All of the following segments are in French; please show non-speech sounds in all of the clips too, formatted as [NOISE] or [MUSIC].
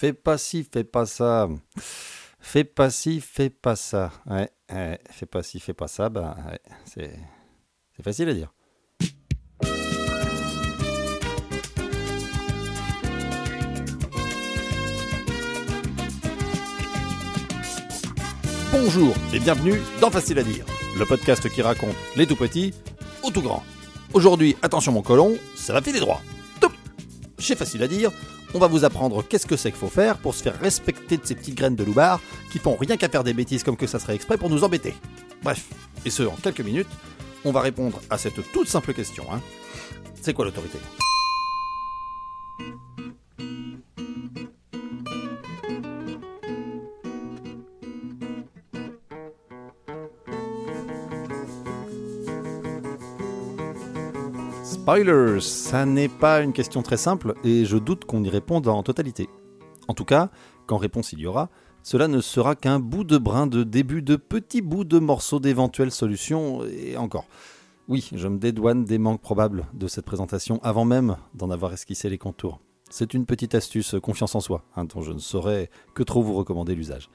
Fais pas ci, fais pas ça. Fais pas ci, fais pas ça. Ouais, ouais. fais pas ci, fais pas ça. Bah, ouais, c'est, c'est facile à dire. Bonjour et bienvenue dans Facile à dire, le podcast qui raconte les tout petits aux tout grands. Aujourd'hui, attention mon colon, ça va filer droit. Toup Chez Facile à dire, on va vous apprendre qu'est-ce que c'est qu'il faut faire pour se faire respecter de ces petites graines de loupard qui font rien qu'à faire des bêtises comme que ça serait exprès pour nous embêter. Bref, et ce en quelques minutes, on va répondre à cette toute simple question. Hein. C'est quoi l'autorité? Spoilers, ça n'est pas une question très simple et je doute qu'on y réponde en totalité. En tout cas, quand réponse il y aura, cela ne sera qu'un bout de brin de début de petits bouts de morceaux d'éventuelles solutions et encore. Oui, je me dédouane des manques probables de cette présentation avant même d'en avoir esquissé les contours. C'est une petite astuce confiance en soi, hein, dont je ne saurais que trop vous recommander l'usage.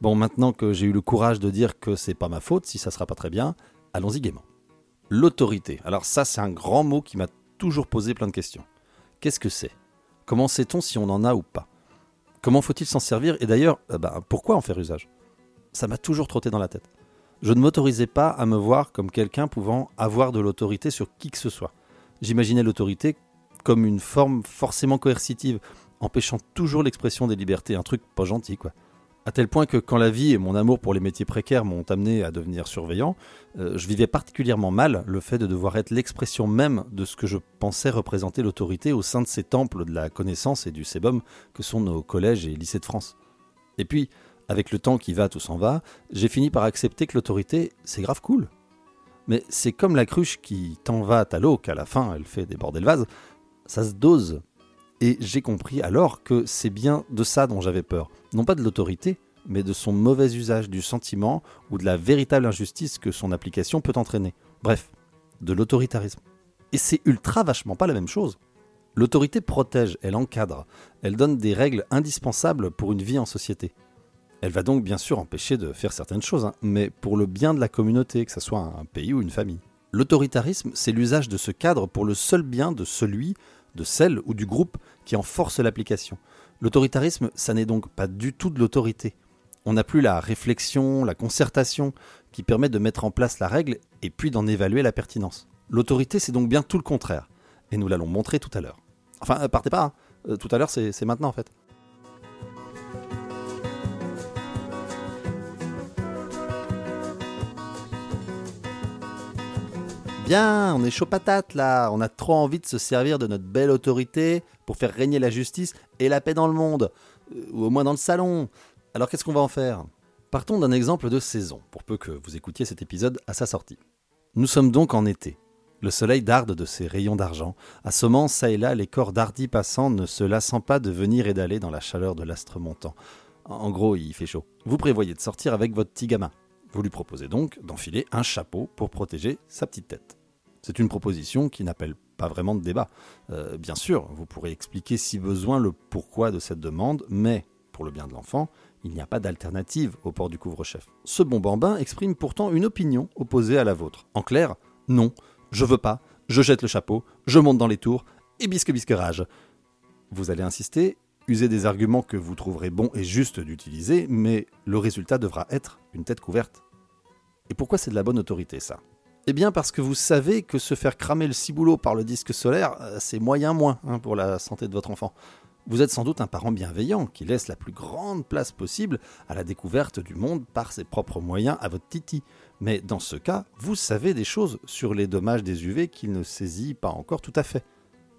Bon, maintenant que j'ai eu le courage de dire que c'est pas ma faute si ça sera pas très bien, allons-y gaiement. L'autorité. Alors ça, c'est un grand mot qui m'a toujours posé plein de questions. Qu'est-ce que c'est? Comment sait-on si on en a ou pas? Comment faut-il s'en servir? Et d'ailleurs, euh, bah, pourquoi en faire usage? Ça m'a toujours trotté dans la tête. Je ne m'autorisais pas à me voir comme quelqu'un pouvant avoir de l'autorité sur qui que ce soit. J'imaginais l'autorité comme une forme forcément coercitive, empêchant toujours l'expression des libertés, un truc pas gentil quoi. À tel point que quand la vie et mon amour pour les métiers précaires m'ont amené à devenir surveillant, euh, je vivais particulièrement mal le fait de devoir être l'expression même de ce que je pensais représenter l'autorité au sein de ces temples de la connaissance et du sébum que sont nos collèges et lycées de France. Et puis, avec le temps qui va, tout s'en va, j'ai fini par accepter que l'autorité, c'est grave cool. Mais c'est comme la cruche qui t'en va à l'eau qu'à la fin elle fait déborder le vase, ça se dose et j'ai compris alors que c'est bien de ça dont j'avais peur. Non pas de l'autorité, mais de son mauvais usage du sentiment ou de la véritable injustice que son application peut entraîner. Bref, de l'autoritarisme. Et c'est ultra vachement pas la même chose. L'autorité protège, elle encadre, elle donne des règles indispensables pour une vie en société. Elle va donc bien sûr empêcher de faire certaines choses, hein, mais pour le bien de la communauté, que ce soit un pays ou une famille. L'autoritarisme, c'est l'usage de ce cadre pour le seul bien de celui de celle ou du groupe qui en force l'application. L'autoritarisme, ça n'est donc pas du tout de l'autorité. On n'a plus la réflexion, la concertation qui permet de mettre en place la règle et puis d'en évaluer la pertinence. L'autorité, c'est donc bien tout le contraire. Et nous l'allons montrer tout à l'heure. Enfin, euh, partez pas, hein. euh, tout à l'heure, c'est maintenant en fait. Bien, on est chaud patate là, on a trop envie de se servir de notre belle autorité pour faire régner la justice et la paix dans le monde, euh, ou au moins dans le salon. Alors qu'est-ce qu'on va en faire? Partons d'un exemple de saison, pour peu que vous écoutiez cet épisode à sa sortie. Nous sommes donc en été. Le soleil darde de ses rayons d'argent, assommant ça et là les corps d'hardis passants ne se lassant pas de venir et d'aller dans la chaleur de l'astre montant. En gros, il fait chaud. Vous prévoyez de sortir avec votre petit gamin. Vous lui proposez donc d'enfiler un chapeau pour protéger sa petite tête. C'est une proposition qui n'appelle pas vraiment de débat. Euh, bien sûr, vous pourrez expliquer si besoin le pourquoi de cette demande, mais pour le bien de l'enfant, il n'y a pas d'alternative au port du couvre-chef. Ce bon bambin exprime pourtant une opinion opposée à la vôtre. En clair, non, je veux pas, je jette le chapeau, je monte dans les tours, et bisque bisque rage. Vous allez insister, user des arguments que vous trouverez bons et justes d'utiliser, mais le résultat devra être une tête couverte. Et pourquoi c'est de la bonne autorité ça? Eh bien parce que vous savez que se faire cramer le ciboulot par le disque solaire, euh, c'est moyen moins hein, pour la santé de votre enfant. Vous êtes sans doute un parent bienveillant qui laisse la plus grande place possible à la découverte du monde par ses propres moyens à votre titi. Mais dans ce cas, vous savez des choses sur les dommages des UV qu'il ne saisit pas encore tout à fait.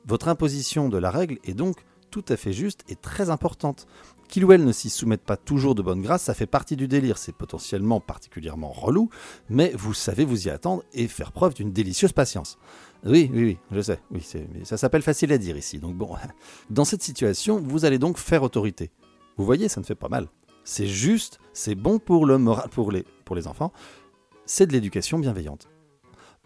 Votre imposition de la règle est donc tout à fait juste et très importante. Qu'il ou elle ne s'y soumette pas toujours de bonne grâce, ça fait partie du délire, c'est potentiellement particulièrement relou, mais vous savez vous y attendre et faire preuve d'une délicieuse patience. Oui, oui, oui, je sais, oui, ça s'appelle facile à dire ici, donc bon. [LAUGHS] Dans cette situation, vous allez donc faire autorité. Vous voyez, ça ne fait pas mal. C'est juste, c'est bon pour le moral, pour les, pour les enfants, c'est de l'éducation bienveillante.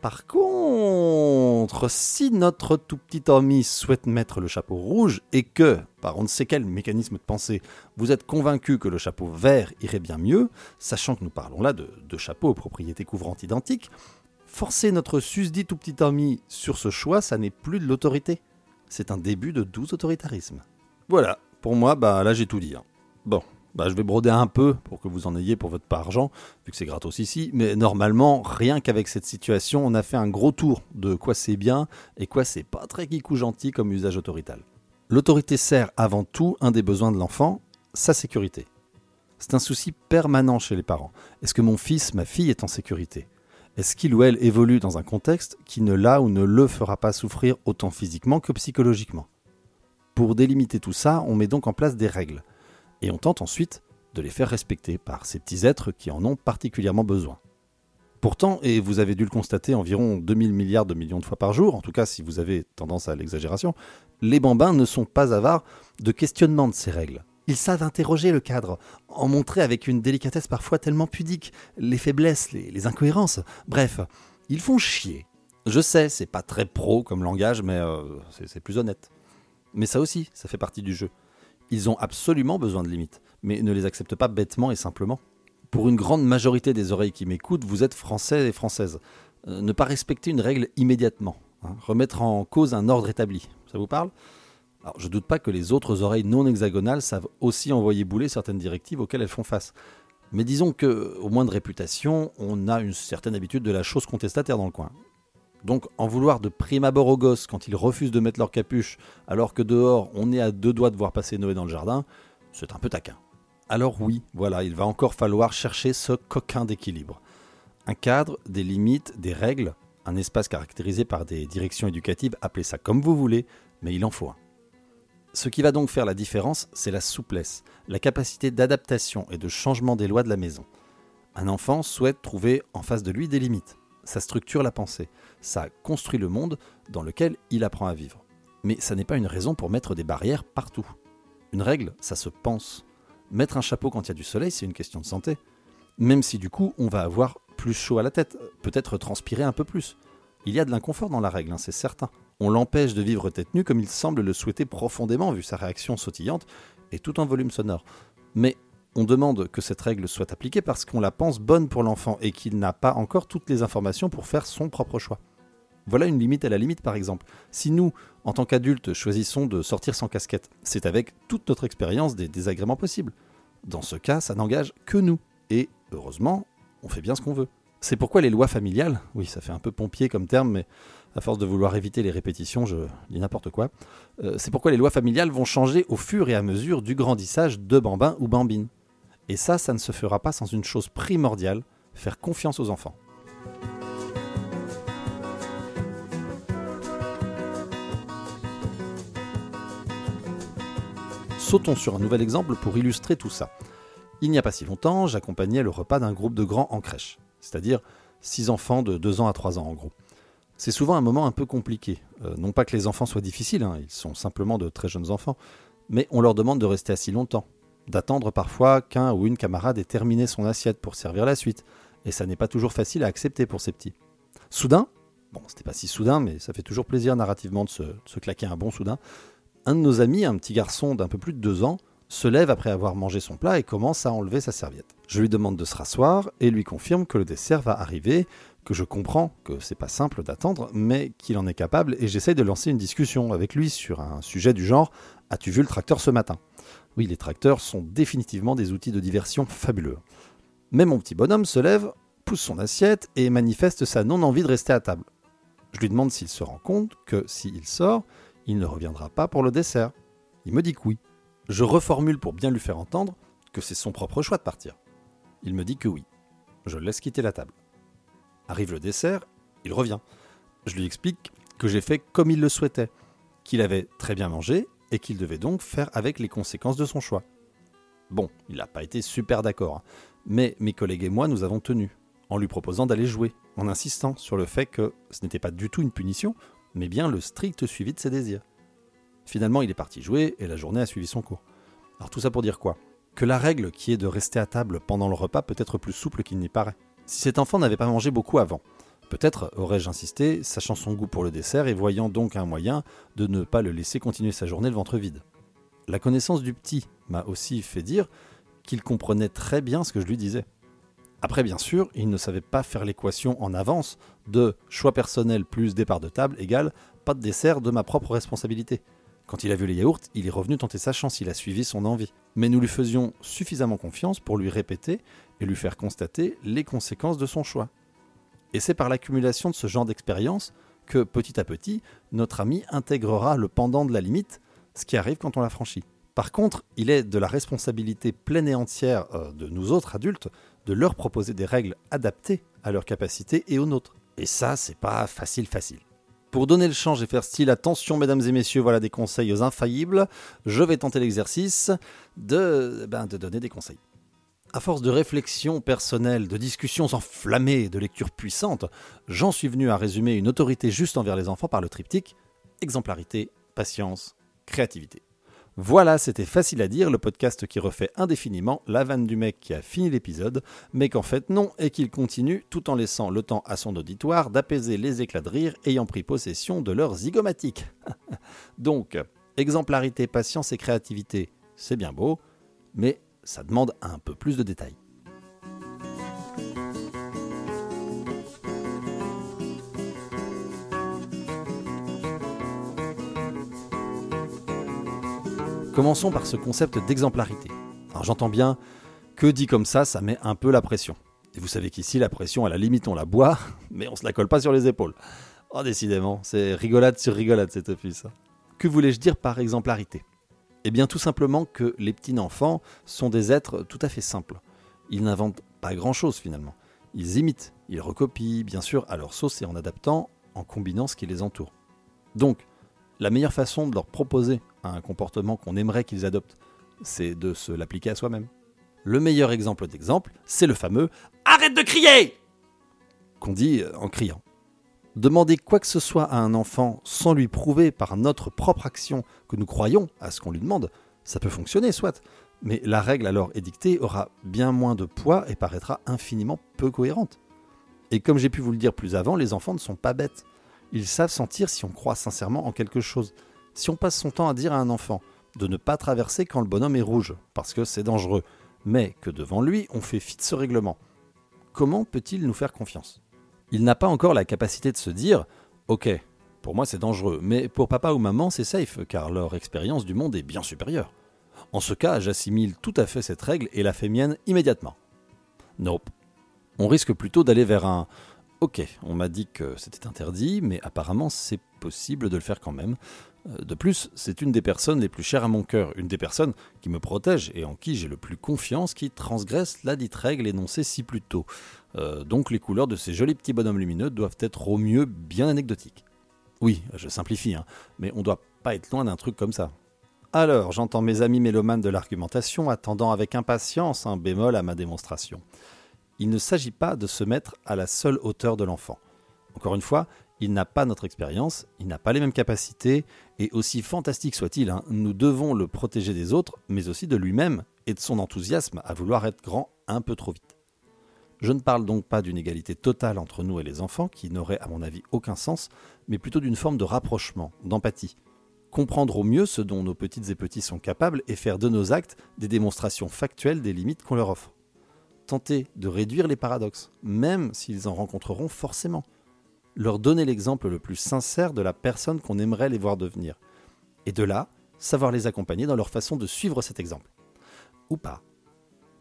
Par contre, si notre tout petit ami souhaite mettre le chapeau rouge et que, par on ne sait quel mécanisme de pensée, vous êtes convaincu que le chapeau vert irait bien mieux, sachant que nous parlons là de chapeaux aux propriétés couvrantes identiques, forcer notre susdit tout petit ami sur ce choix, ça n'est plus de l'autorité. C'est un début de doux autoritarisme. Voilà, pour moi, bah là j'ai tout dit. hein. Bon, bah, je vais broder un peu pour que vous en ayez pour votre argent, vu que c'est gratos ici. Mais normalement, rien qu'avec cette situation, on a fait un gros tour de quoi c'est bien et quoi c'est pas très geekou gentil comme usage autorital. L'autorité sert avant tout un des besoins de l'enfant, sa sécurité. C'est un souci permanent chez les parents. Est-ce que mon fils, ma fille est en sécurité? Est-ce qu'il ou elle évolue dans un contexte qui ne l'a ou ne le fera pas souffrir autant physiquement que psychologiquement? Pour délimiter tout ça, on met donc en place des règles et on tente ensuite de les faire respecter par ces petits êtres qui en ont particulièrement besoin. Pourtant, et vous avez dû le constater environ 2000 milliards de millions de fois par jour, en tout cas si vous avez tendance à l'exagération, les bambins ne sont pas avares de questionnement de ces règles. Ils savent interroger le cadre, en montrer avec une délicatesse parfois tellement pudique les faiblesses, les, incohérences. Bref, ils font chier. Je sais, c'est pas très pro comme langage, mais euh, c'est plus honnête. Mais ça aussi, ça fait partie du jeu. Ils ont absolument besoin de limites, mais ne les acceptent pas bêtement et simplement. Pour une grande majorité des oreilles qui m'écoutent, vous êtes français et françaises. Euh, ne pas respecter une règle immédiatement, hein, remettre en cause un ordre établi, ça vous parle? Alors, je doute pas que les autres oreilles non hexagonales savent aussi envoyer bouler certaines directives auxquelles elles font face. Mais disons que, au moins de réputation, on a une certaine habitude de la chose contestataire dans le coin. Donc en vouloir de prime abord aux gosses quand ils refusent de mettre leur capuche alors que dehors on est à deux doigts de voir passer Noé dans le jardin, c'est un peu taquin. Alors oui, voilà, il va encore falloir chercher ce coquin d'équilibre. Un cadre, des limites, des règles, un espace caractérisé par des directions éducatives, appelez ça comme vous voulez, mais il en faut un. Ce qui va donc faire la différence, c'est la souplesse, la capacité d'adaptation et de changement des lois de la maison. Un enfant souhaite trouver en face de lui des limites. Ça structure la pensée, ça construit le monde dans lequel il apprend à vivre. Mais ça n'est pas une raison pour mettre des barrières partout. Une règle, ça se pense. Mettre un chapeau quand il y a du soleil, c'est une question de santé. Même si du coup, on va avoir plus chaud à la tête, peut-être transpirer un peu plus. Il y a de l'inconfort dans la règle, hein, c'est certain. On l'empêche de vivre tête nue comme il semble le souhaiter profondément vu sa réaction sautillante et tout en volume sonore. Mais on demande que cette règle soit appliquée parce qu'on la pense bonne pour l'enfant et qu'il n'a pas encore toutes les informations pour faire son propre choix. Voilà une limite à la limite par exemple. Si nous, en tant qu'adultes, choisissons de sortir sans casquette, c'est avec toute notre expérience des désagréments possibles. Dans ce cas, ça n'engage que nous. Et heureusement, on fait bien ce qu'on veut. C'est pourquoi les lois familiales, oui, ça fait un peu pompier comme terme, mais à force de vouloir éviter les répétitions, je dis n'importe quoi. Euh, c'est pourquoi les lois familiales vont changer au fur et à mesure du grandissage de bambin ou bambine. Et ça, ça ne se fera pas sans une chose primordiale, faire confiance aux enfants. Sautons sur un nouvel exemple pour illustrer tout ça. Il n'y a pas si longtemps, j'accompagnais le repas d'un groupe de grands en crèche, c'est-à-dire 6 enfants de 2 ans à 3 ans en gros. C'est souvent un moment un peu compliqué. Euh, non pas que les enfants soient difficiles, hein, ils sont simplement de très jeunes enfants, mais on leur demande de rester assis longtemps, d'attendre parfois qu'un ou une camarade ait terminé son assiette pour servir la suite, et ça n'est pas toujours facile à accepter pour ces petits. Soudain, bon, c'était pas si soudain, mais ça fait toujours plaisir narrativement de se, se claquer un bon soudain, un de nos amis, un petit garçon d'un peu plus de deux ans, se lève après avoir mangé son plat et commence à enlever sa serviette. Je lui demande de se rasseoir et lui confirme que le dessert va arriver, que je comprends que c'est pas simple d'attendre, mais qu'il en est capable et j'essaye de lancer une discussion avec lui sur un sujet du genre As-tu vu le tracteur ce matin? Oui, les tracteurs sont définitivement des outils de diversion fabuleux. Mais mon petit bonhomme se lève, pousse son assiette et manifeste sa non-envie de rester à table. Je lui demande s'il se rend compte que s'il sort, il ne reviendra pas pour le dessert. Il me dit que oui. Je reformule pour bien lui faire entendre que c'est son propre choix de partir. Il me dit que oui. Je laisse quitter la table. Arrive le dessert, il revient. Je lui explique que j'ai fait comme il le souhaitait, qu'il avait très bien mangé et qu'il devait donc faire avec les conséquences de son choix. Bon, il n'a pas été super d'accord, hein. mais mes collègues et moi nous avons tenu, en lui proposant d'aller jouer, en insistant sur le fait que ce n'était pas du tout une punition, mais bien le strict suivi de ses désirs. Finalement, il est parti jouer et la journée a suivi son cours. Alors tout ça pour dire quoi? Que la règle qui est de rester à table pendant le repas peut être plus souple qu'il n'y paraît. Si cet enfant n'avait pas mangé beaucoup avant, Peut-être aurais-je insisté, sachant son goût pour le dessert et voyant donc un moyen de ne pas le laisser continuer sa journée le ventre vide. La connaissance du petit m'a aussi fait dire qu'il comprenait très bien ce que je lui disais. Après, bien sûr, il ne savait pas faire l'équation en avance de choix personnel plus départ de table égale pas de dessert de ma propre responsabilité. Quand il a vu les yaourts, il est revenu tenter sa chance, il a suivi son envie. Mais nous lui faisions suffisamment confiance pour lui répéter et lui faire constater les conséquences de son choix. Et c'est par l'accumulation de ce genre d'expérience que petit à petit, notre ami intégrera le pendant de la limite, ce qui arrive quand on la franchit. Par contre, il est de la responsabilité pleine et entière euh, de nous autres adultes de leur proposer des règles adaptées à leurs capacités et aux nôtres. Et ça, c'est pas facile facile. Pour donner le change et faire style, attention mesdames et messieurs, voilà des conseils infaillibles. Je vais tenter l'exercice de, ben, de donner des conseils. À force de réflexion personnelle, de discussions enflammées, de lectures puissantes, j'en suis venu à résumer une autorité juste envers les enfants par le triptyque exemplarité, patience, créativité. Voilà, c'était facile à dire, le podcast qui refait indéfiniment la vanne du mec qui a fini l'épisode, mais qu'en fait non, et qu'il continue tout en laissant le temps à son auditoire d'apaiser les éclats de rire ayant pris possession de leur zygomatique. [LAUGHS] Donc, exemplarité, patience et créativité, c'est bien beau, mais ça demande un peu plus de détails. Commençons par ce concept d'exemplarité. Alors j'entends bien que dit comme ça, ça met un peu la pression. Et vous savez qu'ici, la pression, à la limite, on la boit, [LAUGHS] mais on se la colle pas sur les épaules. Oh, décidément, c'est rigolade sur rigolade cette opus. Que voulais-je dire par exemplarité? Eh bien, tout simplement que les petits enfants sont des êtres tout à fait simples. Ils n'inventent pas grand-chose finalement. Ils imitent, ils recopient, bien sûr, à leur sauce et en adaptant, en combinant ce qui les entoure. Donc, la meilleure façon de leur proposer un comportement qu'on aimerait qu'ils adoptent, c'est de se l'appliquer à soi-même. Le meilleur exemple d'exemple, c'est le fameux Arrête de crier qu'on dit en criant. Demander quoi que ce soit à un enfant sans lui prouver par notre propre action que nous croyons à ce qu'on lui demande, ça peut fonctionner, soit, mais la règle alors édictée aura bien moins de poids et paraîtra infiniment peu cohérente. Et comme j'ai pu vous le dire plus avant, les enfants ne sont pas bêtes. Ils savent sentir si on croit sincèrement en quelque chose. Si on passe son temps à dire à un enfant de ne pas traverser quand le bonhomme est rouge, parce que c'est dangereux, mais que devant lui on fait fi de ce règlement, comment peut-il nous faire confiance? Il n'a pas encore la capacité de se dire Ok, pour moi c'est dangereux, mais pour papa ou maman c'est safe, car leur expérience du monde est bien supérieure. En ce cas, j'assimile tout à fait cette règle et la fais mienne immédiatement. Nope. On risque plutôt d'aller vers un Ok, on m'a dit que c'était interdit, mais apparemment c'est possible de le faire quand même. De plus, c'est une des personnes les plus chères à mon cœur, une des personnes qui me protège et en qui j'ai le plus confiance qui transgresse la dite règle énoncée si plus tôt. Euh, donc les couleurs de ces jolis petits bonhommes lumineux doivent être au mieux bien anecdotiques. Oui, je simplifie, hein, mais on doit pas être loin d'un truc comme ça. Alors, j'entends mes amis mélomanes de l'argumentation attendant avec impatience un bémol à ma démonstration il ne s'agit pas de se mettre à la seule hauteur de l'enfant. Encore une fois, il n'a pas notre expérience, il n'a pas les mêmes capacités, et aussi fantastique soit-il, hein, nous devons le protéger des autres, mais aussi de lui-même et de son enthousiasme à vouloir être grand un peu trop vite. Je ne parle donc pas d'une égalité totale entre nous et les enfants, qui n'aurait à mon avis aucun sens, mais plutôt d'une forme de rapprochement, d'empathie. Comprendre au mieux ce dont nos petites et petits sont capables et faire de nos actes des démonstrations factuelles des limites qu'on leur offre tenter de réduire les paradoxes, même s'ils en rencontreront forcément. Leur donner l'exemple le plus sincère de la personne qu'on aimerait les voir devenir. Et de là, savoir les accompagner dans leur façon de suivre cet exemple. Ou pas.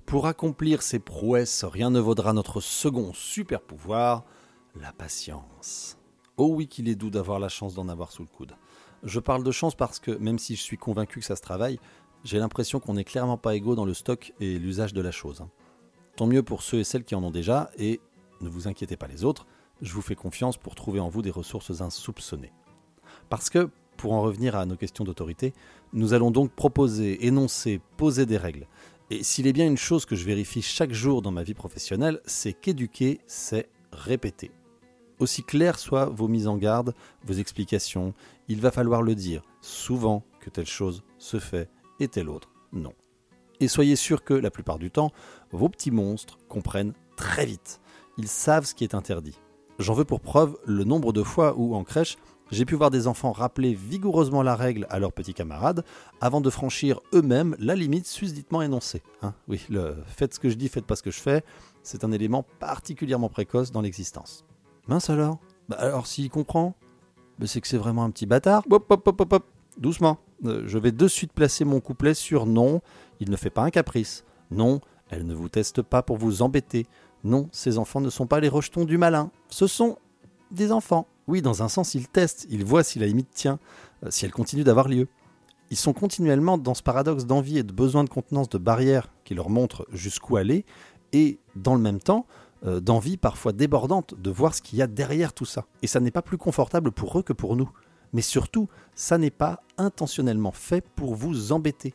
Pour accomplir ces prouesses, rien ne vaudra notre second super pouvoir, la patience. Oh oui qu'il est doux d'avoir la chance d'en avoir sous le coude. Je parle de chance parce que, même si je suis convaincu que ça se travaille, j'ai l'impression qu'on n'est clairement pas égaux dans le stock et l'usage de la chose. Tant mieux pour ceux et celles qui en ont déjà, et ne vous inquiétez pas les autres, je vous fais confiance pour trouver en vous des ressources insoupçonnées. Parce que, pour en revenir à nos questions d'autorité, nous allons donc proposer, énoncer, poser des règles. Et s'il est bien une chose que je vérifie chaque jour dans ma vie professionnelle, c'est qu'éduquer, c'est répéter. Aussi claires soient vos mises en garde, vos explications, il va falloir le dire souvent que telle chose se fait et telle autre non. Et soyez sûr que, la plupart du temps, vos petits monstres comprennent très vite. Ils savent ce qui est interdit. J'en veux pour preuve le nombre de fois où, en crèche, j'ai pu voir des enfants rappeler vigoureusement la règle à leurs petits camarades avant de franchir eux-mêmes la limite susditement énoncée. Hein. oui, le faites ce que je dis, faites pas ce que je fais, c'est un élément particulièrement précoce dans l'existence. Mince alors? Bah alors s'il comprend bah C'est que c'est vraiment un petit bâtard. Doucement. Euh, je vais de suite placer mon couplet sur non, il ne fait pas un caprice. Non, elle ne vous teste pas pour vous embêter. Non, ces enfants ne sont pas les rejetons du malin. Ce sont des enfants. Oui, dans un sens, ils testent, ils voient si la limite tient, euh, si elle continue d'avoir lieu. Ils sont continuellement dans ce paradoxe d'envie et de besoin de contenance de barrières qui leur montrent jusqu'où aller, et dans le même temps, euh, d'envie parfois débordante de voir ce qu'il y a derrière tout ça. Et ça n'est pas plus confortable pour eux que pour nous. Mais surtout, ça n'est pas intentionnellement fait pour vous embêter.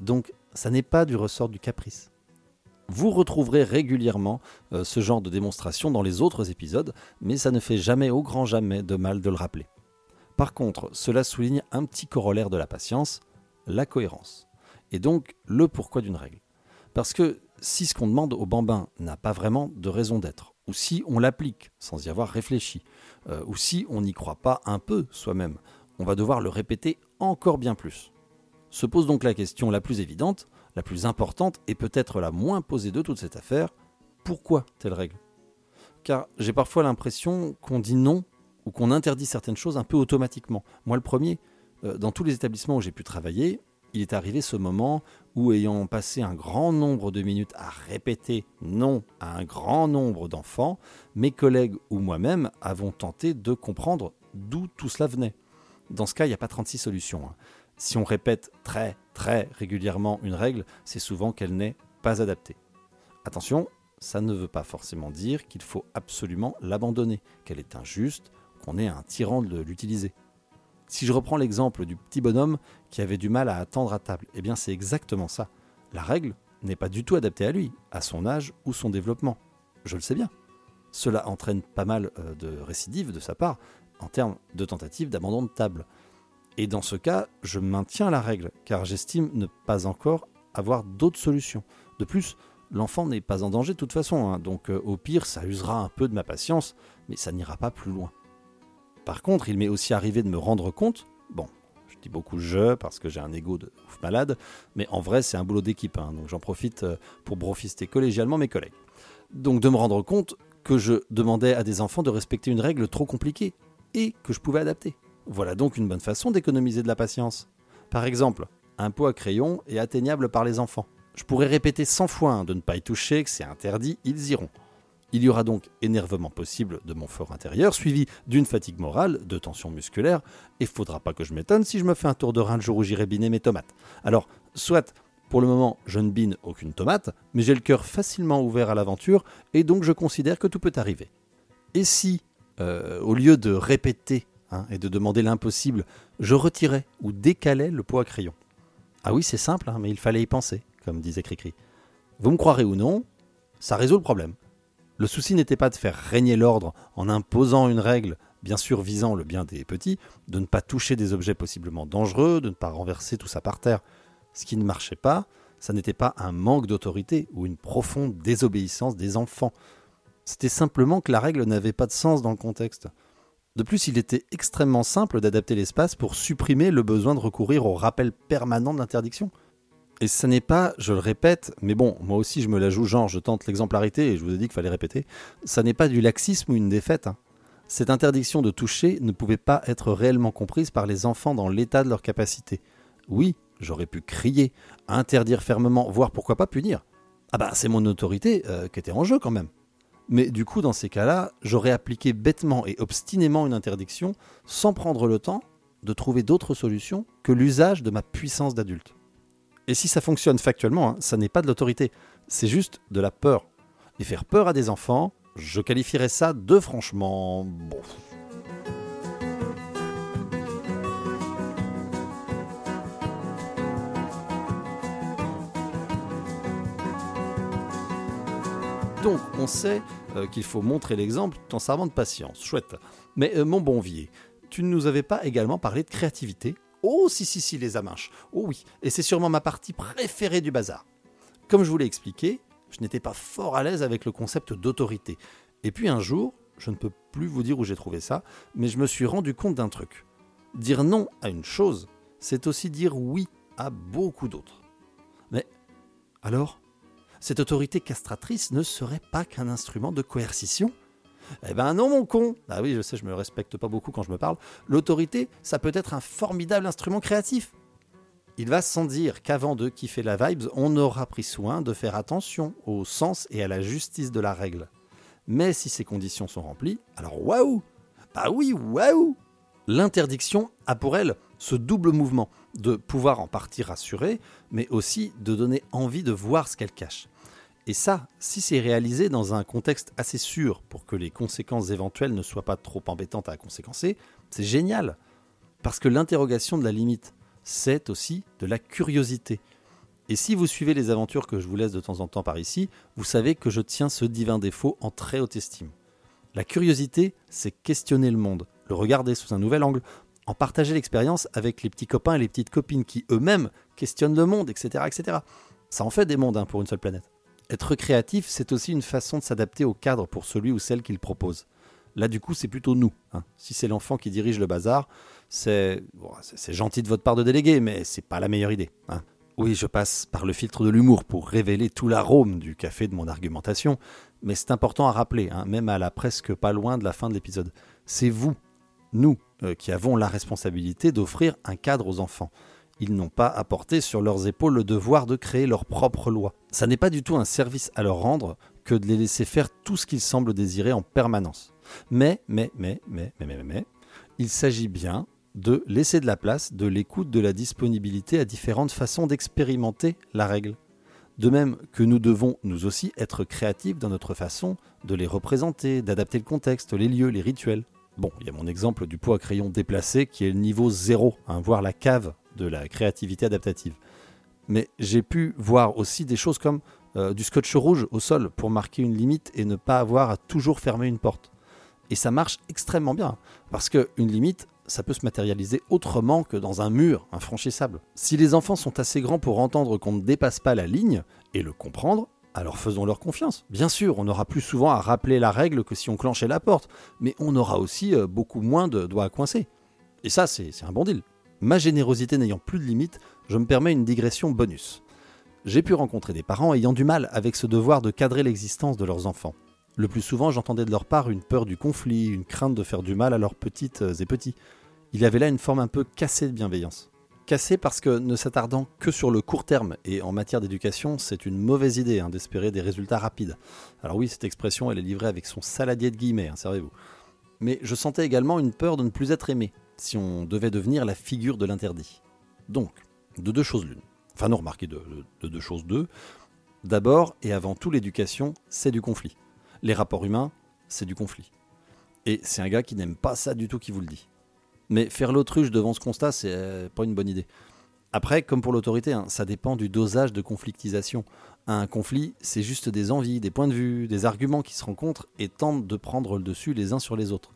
Donc, ça n'est pas du ressort du caprice. Vous retrouverez régulièrement euh, ce genre de démonstration dans les autres épisodes, mais ça ne fait jamais au grand jamais de mal de le rappeler. Par contre, cela souligne un petit corollaire de la patience, la cohérence. Et donc le pourquoi d'une règle. Parce que si ce qu'on demande au bambin n'a pas vraiment de raison d'être, ou si on l'applique sans y avoir réfléchi, euh, ou si on n'y croit pas un peu soi-même, on va devoir le répéter encore bien plus. Se pose donc la question la plus évidente, la plus importante et peut-être la moins posée de toute cette affaire, pourquoi telle règle? Car j'ai parfois l'impression qu'on dit non ou qu'on interdit certaines choses un peu automatiquement. Moi le premier, euh, dans tous les établissements où j'ai pu travailler, il est arrivé ce moment où, ayant passé un grand nombre de minutes à répéter non à un grand nombre d'enfants, mes collègues ou moi-même avons tenté de comprendre d'où tout cela venait. Dans ce cas, il n'y a pas 36 solutions. Hein. Si on répète très très régulièrement une règle, c'est souvent qu'elle n'est pas adaptée. Attention, ça ne veut pas forcément dire qu'il faut absolument l'abandonner, qu'elle est injuste, qu'on est un tyran de l'utiliser. Si je reprends l'exemple du petit bonhomme qui avait du mal à attendre à table, eh bien c'est exactement ça. La règle n'est pas du tout adaptée à lui, à son âge ou son développement. Je le sais bien. Cela entraîne pas mal euh, de récidives de sa part en termes de tentatives d'abandon de table. Et dans ce cas, je maintiens la règle, car j'estime ne pas encore avoir d'autres solutions. De plus, l'enfant n'est pas en danger de toute façon, hein, donc euh, au pire, ça usera un peu de ma patience, mais ça n'ira pas plus loin. Par contre, il m'est aussi arrivé de me rendre compte, bon, je dis beaucoup je parce que j'ai un ego de ouf malade, mais en vrai, c'est un boulot d'équipe, hein, donc j'en profite euh, pour brofister collégialement mes collègues. Donc de me rendre compte que je demandais à des enfants de respecter une règle trop compliquée et que je pouvais adapter. Voilà donc une bonne façon d'économiser de la patience. Par exemple, un pot à crayon est atteignable par les enfants. Je pourrais répéter 100 fois hein, de ne pas y toucher, que c'est interdit, ils iront. Il y aura donc énervement possible de mon fort intérieur, suivi d'une fatigue morale, de tension musculaire, et faudra pas que je m'étonne si je me fais un tour de rein le jour où j'irai biner mes tomates. Alors, soit pour le moment, je ne bine aucune tomate, mais j'ai le cœur facilement ouvert à l'aventure, et donc je considère que tout peut arriver. Et si, euh, au lieu de répéter Hein, et de demander l'impossible, je retirais ou décalais le pot à crayon. Ah oui, c'est simple, hein, mais il fallait y penser, comme disait Cricri. Vous me croirez ou non, ça résout le problème. Le souci n'était pas de faire régner l'ordre en imposant une règle, bien sûr visant le bien des petits, de ne pas toucher des objets possiblement dangereux, de ne pas renverser tout ça par terre. Ce qui ne marchait pas, ça n'était pas un manque d'autorité ou une profonde désobéissance des enfants. C'était simplement que la règle n'avait pas de sens dans le contexte. De plus, il était extrêmement simple d'adapter l'espace pour supprimer le besoin de recourir au rappel permanent de l'interdiction. Et ce n'est pas, je le répète, mais bon, moi aussi je me la joue genre je tente l'exemplarité et je vous ai dit qu'il fallait répéter, ça n'est pas du laxisme ou une défaite. Hein. Cette interdiction de toucher ne pouvait pas être réellement comprise par les enfants dans l'état de leur capacité. Oui, j'aurais pu crier, interdire fermement, voire pourquoi pas punir. Ah bah c'est mon autorité euh, qui était en jeu quand même. Mais du coup, dans ces cas-là, j'aurais appliqué bêtement et obstinément une interdiction sans prendre le temps de trouver d'autres solutions que l'usage de ma puissance d'adulte. Et si ça fonctionne factuellement, hein, ça n'est pas de l'autorité, c'est juste de la peur. Et faire peur à des enfants, je qualifierais ça de franchement... Bon, Donc, on sait euh, qu'il faut montrer l'exemple tout en servant de patience. Chouette. Mais euh, mon bon vieux, tu ne nous avais pas également parlé de créativité? Oh, si, si, si, les amanches. Oh oui, et c'est sûrement ma partie préférée du bazar. Comme je vous l'ai expliqué, je n'étais pas fort à l'aise avec le concept d'autorité. Et puis un jour, je ne peux plus vous dire où j'ai trouvé ça, mais je me suis rendu compte d'un truc. Dire non à une chose, c'est aussi dire oui à beaucoup d'autres. Mais alors, cette autorité castratrice ne serait pas qu'un instrument de coercition eh ben non, mon con Ah oui, je sais, je me respecte pas beaucoup quand je me parle. L'autorité, ça peut être un formidable instrument créatif. Il va sans dire qu'avant de kiffer la vibes, on aura pris soin de faire attention au sens et à la justice de la règle. Mais si ces conditions sont remplies, alors waouh Bah oui, waouh L'interdiction a pour elle ce double mouvement de pouvoir en partie rassurer, mais aussi de donner envie de voir ce qu'elle cache. Et ça, si c'est réalisé dans un contexte assez sûr pour que les conséquences éventuelles ne soient pas trop embêtantes à conséquencer, c'est génial. Parce que l'interrogation de la limite, c'est aussi de la curiosité. Et si vous suivez les aventures que je vous laisse de temps en temps par ici, vous savez que je tiens ce divin défaut en très haute estime. La curiosité, c'est questionner le monde, le regarder sous un nouvel angle, en partager l'expérience avec les petits copains et les petites copines qui eux-mêmes questionnent le monde, etc. etc. Ça en fait des mondes hein, pour une seule planète. Être créatif, c'est aussi une façon de s'adapter au cadre pour celui ou celle qu'il propose. Là, du coup, c'est plutôt nous. Hein. Si c'est l'enfant qui dirige le bazar, c'est gentil de votre part de déléguer, mais c'est pas la meilleure idée. Hein. Oui, je passe par le filtre de l'humour pour révéler tout l'arôme du café de mon argumentation, mais c'est important à rappeler, hein, même à la presque pas loin de la fin de l'épisode. C'est vous, nous, euh, qui avons la responsabilité d'offrir un cadre aux enfants ils n'ont pas apporté sur leurs épaules le devoir de créer leur propre loi. Ça n'est pas du tout un service à leur rendre que de les laisser faire tout ce qu'ils semblent désirer en permanence. Mais, mais, mais, mais, mais, mais, mais, il s'agit bien de laisser de la place, de l'écoute, de la disponibilité à différentes façons d'expérimenter la règle. De même que nous devons, nous aussi, être créatifs dans notre façon de les représenter, d'adapter le contexte, les lieux, les rituels. Bon, il y a mon exemple du pot à crayon déplacé qui est le niveau zéro, hein, voire la cave de la créativité adaptative. Mais j'ai pu voir aussi des choses comme euh, du scotch rouge au sol pour marquer une limite et ne pas avoir à toujours fermer une porte. Et ça marche extrêmement bien, parce qu'une limite, ça peut se matérialiser autrement que dans un mur infranchissable. Si les enfants sont assez grands pour entendre qu'on ne dépasse pas la ligne et le comprendre, alors faisons-leur confiance. Bien sûr, on aura plus souvent à rappeler la règle que si on clenchait la porte, mais on aura aussi euh, beaucoup moins de doigts à coincer. Et ça, c'est un bon deal. Ma générosité n'ayant plus de limite, je me permets une digression bonus. J'ai pu rencontrer des parents ayant du mal avec ce devoir de cadrer l'existence de leurs enfants. Le plus souvent, j'entendais de leur part une peur du conflit, une crainte de faire du mal à leurs petites et petits. Il y avait là une forme un peu cassée de bienveillance. Cassée parce que ne s'attardant que sur le court terme, et en matière d'éducation, c'est une mauvaise idée hein, d'espérer des résultats rapides. Alors oui, cette expression, elle est livrée avec son saladier de guillemets, hein, servez-vous. Mais je sentais également une peur de ne plus être aimé, si on devait devenir la figure de l'interdit. Donc, de deux choses l'une. Enfin non, remarquez, de, de deux choses deux. D'abord et avant tout, l'éducation, c'est du conflit. Les rapports humains, c'est du conflit. Et c'est un gars qui n'aime pas ça du tout qui vous le dit. Mais faire l'autruche devant ce constat, c'est euh, pas une bonne idée. Après, comme pour l'autorité, hein, ça dépend du dosage de conflictisation. Un conflit, c'est juste des envies, des points de vue, des arguments qui se rencontrent et tentent de prendre le dessus les uns sur les autres.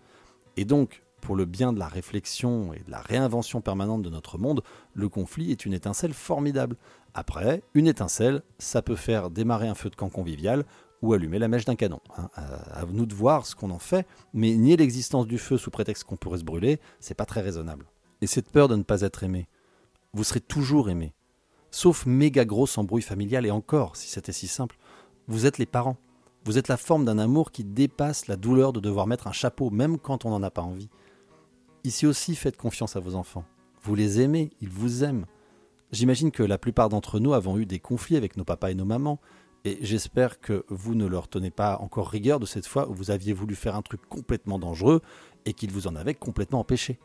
Et donc, pour le bien de la réflexion et de la réinvention permanente de notre monde, le conflit est une étincelle formidable. Après, une étincelle, ça peut faire démarrer un feu de camp convivial ou allumer la mèche d'un canon. Hein. À, nous de voir ce qu'on en fait, mais nier l'existence du feu sous prétexte qu'on pourrait se brûler, c'est pas très raisonnable. Et cette peur de ne pas être aimé, vous serez toujours aimé. Sauf méga grosse embrouille familiale, et encore, si c'était si simple, vous êtes les parents. Vous êtes la forme d'un amour qui dépasse la douleur de devoir mettre un chapeau, même quand on n'en a pas envie. Ici aussi, faites confiance à vos enfants. Vous les aimez, ils vous aiment. J'imagine que la plupart d'entre nous avons eu des conflits avec nos papas et nos mamans, et j'espère que vous ne leur tenez pas encore rigueur de cette fois où vous aviez voulu faire un truc complètement dangereux et qu'ils vous en avaient complètement empêché.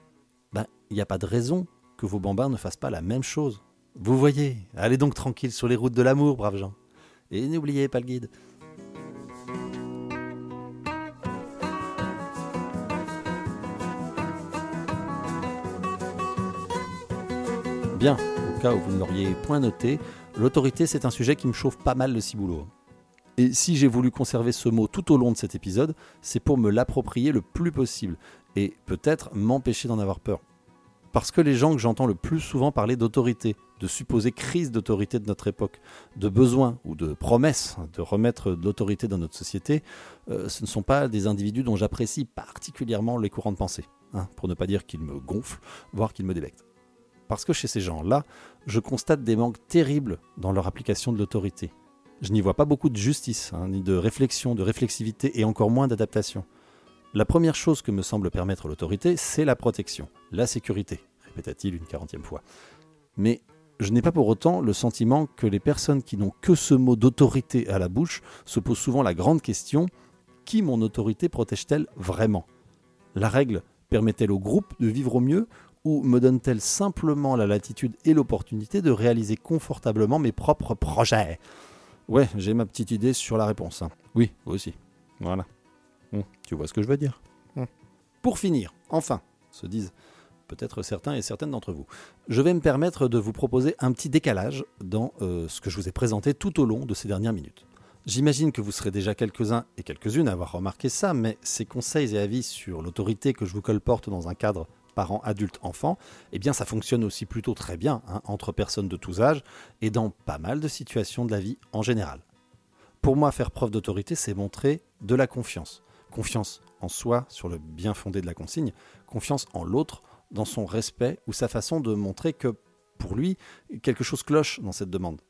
Ben, il n'y a pas de raison que vos bambins ne fassent pas la même chose. Vous voyez, allez donc tranquille sur les routes de l'amour, braves gens. Et n'oubliez pas le guide. Bien, au cas où vous ne l'auriez point noté, l'autorité c'est un sujet qui me chauffe pas mal le ciboulot. Et si j'ai voulu conserver ce mot tout au long de cet épisode, c'est pour me l'approprier le plus possible et peut-être m'empêcher d'en avoir peur. Parce que les gens que j'entends le plus souvent parler d'autorité, de supposée crise d'autorité de notre époque, de besoin ou de promesse de remettre de l'autorité dans notre société, euh, ce ne sont pas des individus dont j'apprécie particulièrement les courants de pensée, hein, pour ne pas dire qu'ils me gonflent, voire qu'ils me débectent. Parce que chez ces gens-là, je constate des manques terribles dans leur application de l'autorité. Je n'y vois pas beaucoup de justice, hein, ni de réflexion, de réflexivité et encore moins d'adaptation. La première chose que me semble permettre l'autorité, c'est la protection, la sécurité, répéta-t-il une quarantième fois. Mais je n'ai pas pour autant le sentiment que les personnes qui n'ont que ce mot d'autorité à la bouche se posent souvent la grande question qui mon autorité protège-t-elle vraiment? La règle permet-elle au groupe de vivre au mieux ou me donne-t-elle simplement la latitude et l'opportunité de réaliser confortablement mes propres projets? Ouais, j'ai ma petite idée sur la réponse. Hein. Oui, vous aussi. Voilà. Hum, tu vois ce que je veux dire? Hum. Pour finir, enfin, se disent peut-être certains et certaines d'entre vous, je vais me permettre de vous proposer un petit décalage dans euh, ce que je vous ai présenté tout au long de ces dernières minutes. J'imagine que vous serez déjà quelques-uns et quelques-unes à avoir remarqué ça, mais ces conseils et avis sur l'autorité que je vous colporte dans un cadre parents, adultes, enfants, eh bien ça fonctionne aussi plutôt très bien hein, entre personnes de tous âges et dans pas mal de situations de la vie en général. Pour moi, faire preuve d'autorité, c'est montrer de la confiance confiance en soi sur le bien fondé de la consigne, confiance en l'autre dans son respect ou sa façon de montrer que, pour lui, quelque chose cloche dans cette demande.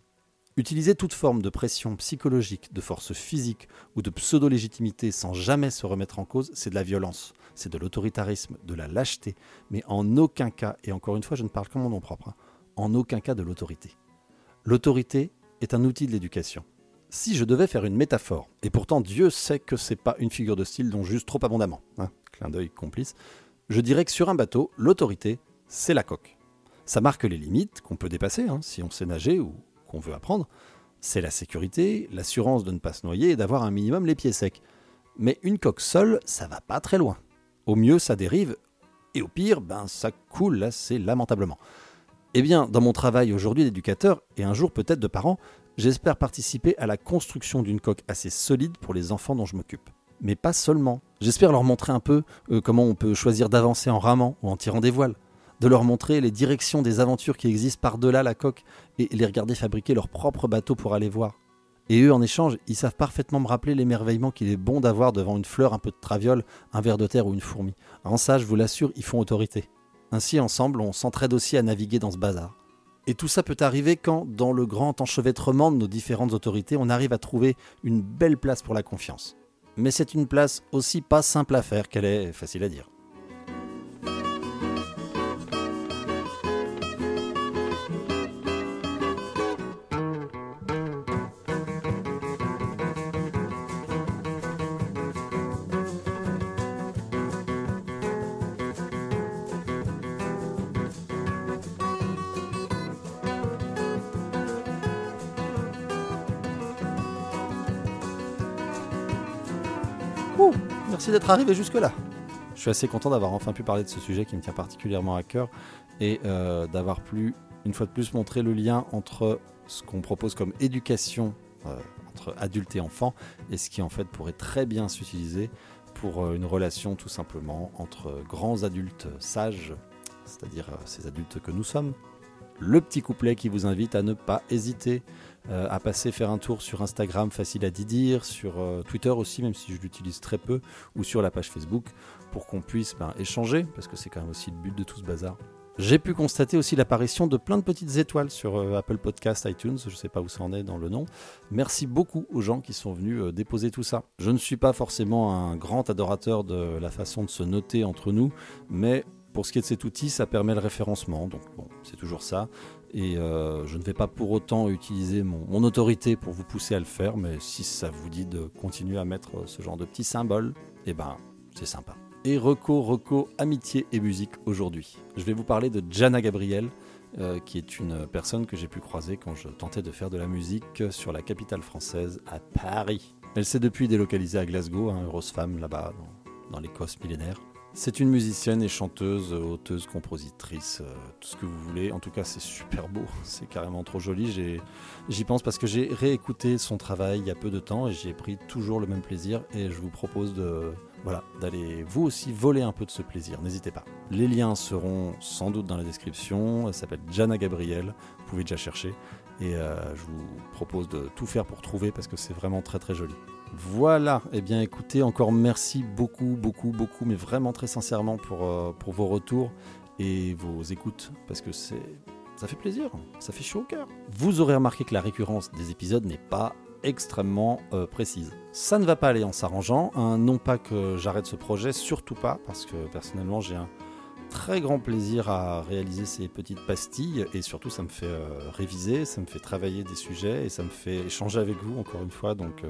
Utiliser toute forme de pression psychologique, de force physique ou de pseudo-légitimité sans jamais se remettre en cause, c'est de la violence, c'est de l'autoritarisme, de la lâcheté, mais en aucun cas, et encore une fois je ne parle qu'en mon nom propre, hein, en aucun cas de l'autorité. L'autorité est un outil de l'éducation. Si je devais faire une métaphore, et pourtant Dieu sait que c'est pas une figure de style dont juste trop abondamment, hein, clin d'œil complice, je dirais que sur un bateau, l'autorité, c'est la coque. Ça marque les limites qu'on peut dépasser hein, si on sait nager ou qu'on veut apprendre. C'est la sécurité, l'assurance de ne pas se noyer et d'avoir un minimum les pieds secs. Mais une coque seule, ça va pas très loin. Au mieux, ça dérive, et au pire, ben ça coule assez lamentablement. Eh bien, dans mon travail aujourd'hui d'éducateur, et un jour peut-être de parent, J'espère participer à la construction d'une coque assez solide pour les enfants dont je m'occupe. Mais pas seulement. J'espère leur montrer un peu euh, comment on peut choisir d'avancer en ramant ou en tirant des voiles, de leur montrer les directions des aventures qui existent par-delà la coque et les regarder fabriquer leur propre bateau pour aller voir. Et eux, en échange, ils savent parfaitement me rappeler l'émerveillement qu'il est bon d'avoir devant une fleur un peu de traviole, un ver de terre ou une fourmi. En ça, je vous l'assure, ils font autorité. Ainsi, ensemble, on s'entraide aussi à naviguer dans ce bazar. Et tout ça peut arriver quand, dans le grand enchevêtrement de nos différentes autorités, on arrive à trouver une belle place pour la confiance. Mais c'est une place aussi pas simple à faire qu'elle est facile à dire. Merci d'être arrivé jusque-là. Je suis assez content d'avoir enfin pu parler de ce sujet qui me tient particulièrement à cœur et euh, d'avoir pu, une fois de plus, montrer le lien entre ce qu'on propose comme éducation euh, entre adultes et enfants et ce qui en fait pourrait très bien s'utiliser pour euh, une relation tout simplement entre grands adultes sages, c'est-à-dire ces adultes que nous sommes. Le petit couplet qui vous invite à ne pas hésiter euh, à passer faire un tour sur Instagram, facile à dire, sur euh, Twitter aussi, même si je l'utilise très peu, ou sur la page Facebook, pour qu'on puisse ben, échanger, parce que c'est quand même aussi le but de tout ce bazar. J'ai pu constater aussi l'apparition de plein de petites étoiles sur euh, Apple Podcast, iTunes, je ne sais pas où ça en est dans le nom. Merci beaucoup aux gens qui sont venus déposer tout ça. Je ne suis pas forcément un grand adorateur de la façon de se noter entre nous, mais pour ce qui est de cet outil, ça permet le référencement, donc bon, c'est toujours ça. Et euh, je ne vais pas pour autant utiliser mon, autorité pour vous pousser à le faire, mais si ça vous dit de continuer à mettre ce genre de petits symboles, eh ben c'est sympa. Et reco, reco, amitié et musique aujourd'hui. Je vais vous parler de Jana Gabriel, euh, qui est une personne que j'ai pu croiser quand je tentais de faire de la musique sur la capitale française à Paris. Elle s'est depuis délocalisée à Glasgow, hein, heureuse femme là-bas, dans l'Écosse millénaire. C'est une musicienne et chanteuse, auteuse, compositrice, euh, tout ce que vous voulez. En tout cas, c'est super beau, [LAUGHS] c'est carrément trop joli. J'y pense parce que j'ai réécouté son travail il y a peu de temps et j'y ai pris toujours le même plaisir. Et je vous propose de, voilà, d'aller vous aussi voler un peu de ce plaisir. N'hésitez pas. Les liens seront sans doute dans la description. Elle s'appelle Jana Gabriel. Vous pouvez déjà chercher. Et euh, je vous propose de tout faire pour trouver parce que c'est vraiment très très joli. Voilà, eh bien écoutez, encore merci beaucoup, beaucoup, beaucoup, mais vraiment très sincèrement pour, euh, pour vos retours et vos écoutes parce que c'est ça fait plaisir, ça fait chaud au cœur. Vous aurez remarqué que la récurrence des épisodes n'est pas extrêmement euh, précise. Ça ne va pas aller en s'arrangeant, hein, non pas que j'arrête ce projet, surtout pas, parce que personnellement j'ai un très grand plaisir à réaliser ces petites pastilles et surtout ça me fait euh, réviser, ça me fait travailler des sujets et ça me fait échanger avec vous encore une fois, donc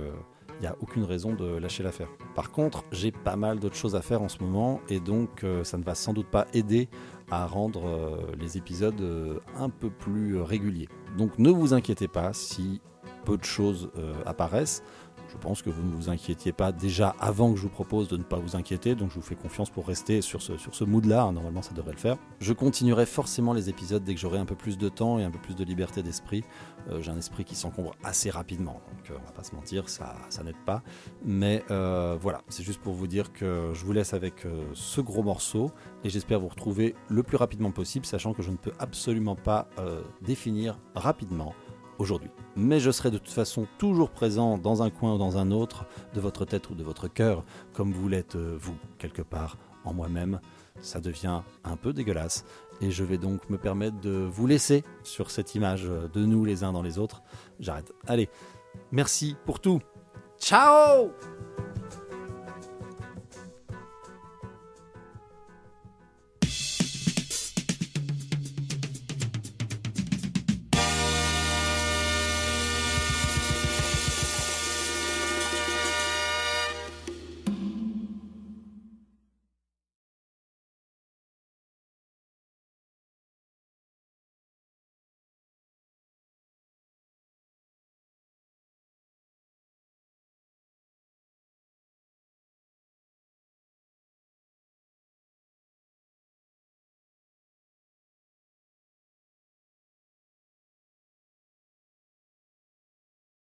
il n'y a aucune raison de lâcher l'affaire. Par contre, j'ai pas mal d'autres choses à faire en ce moment et donc ça ne va sans doute pas aider à rendre euh, les épisodes euh, un peu plus réguliers. Donc ne vous inquiétez pas si peu de choses euh, apparaissent. Je pense que vous ne vous inquiétiez pas déjà avant que je vous propose de ne pas vous inquiéter, donc je vous fais confiance pour rester sur ce, sur mood-là, hein, normalement ça devrait le faire. Je continuerai forcément les épisodes dès que j'aurai un peu plus de temps et un peu plus de liberté d'esprit. Euh, j'ai un esprit qui s'encombre assez rapidement, donc euh, on va pas se mentir, ça, ça n'aide pas. Mais euh, voilà, c'est juste pour vous dire que je vous laisse avec ce gros morceau et j'espère vous retrouver le plus rapidement possible, sachant que je ne peux absolument pas définir rapidement Mais je serai de toute façon toujours présent dans un coin ou dans un autre de votre tête ou de votre cœur, comme vous l'êtes euh, vous, quelque part en moi-même. Ça devient un peu dégueulasse. Et je vais donc me permettre de vous laisser sur cette image de nous les uns dans les autres. J'arrête. Allez, merci pour tout. Ciao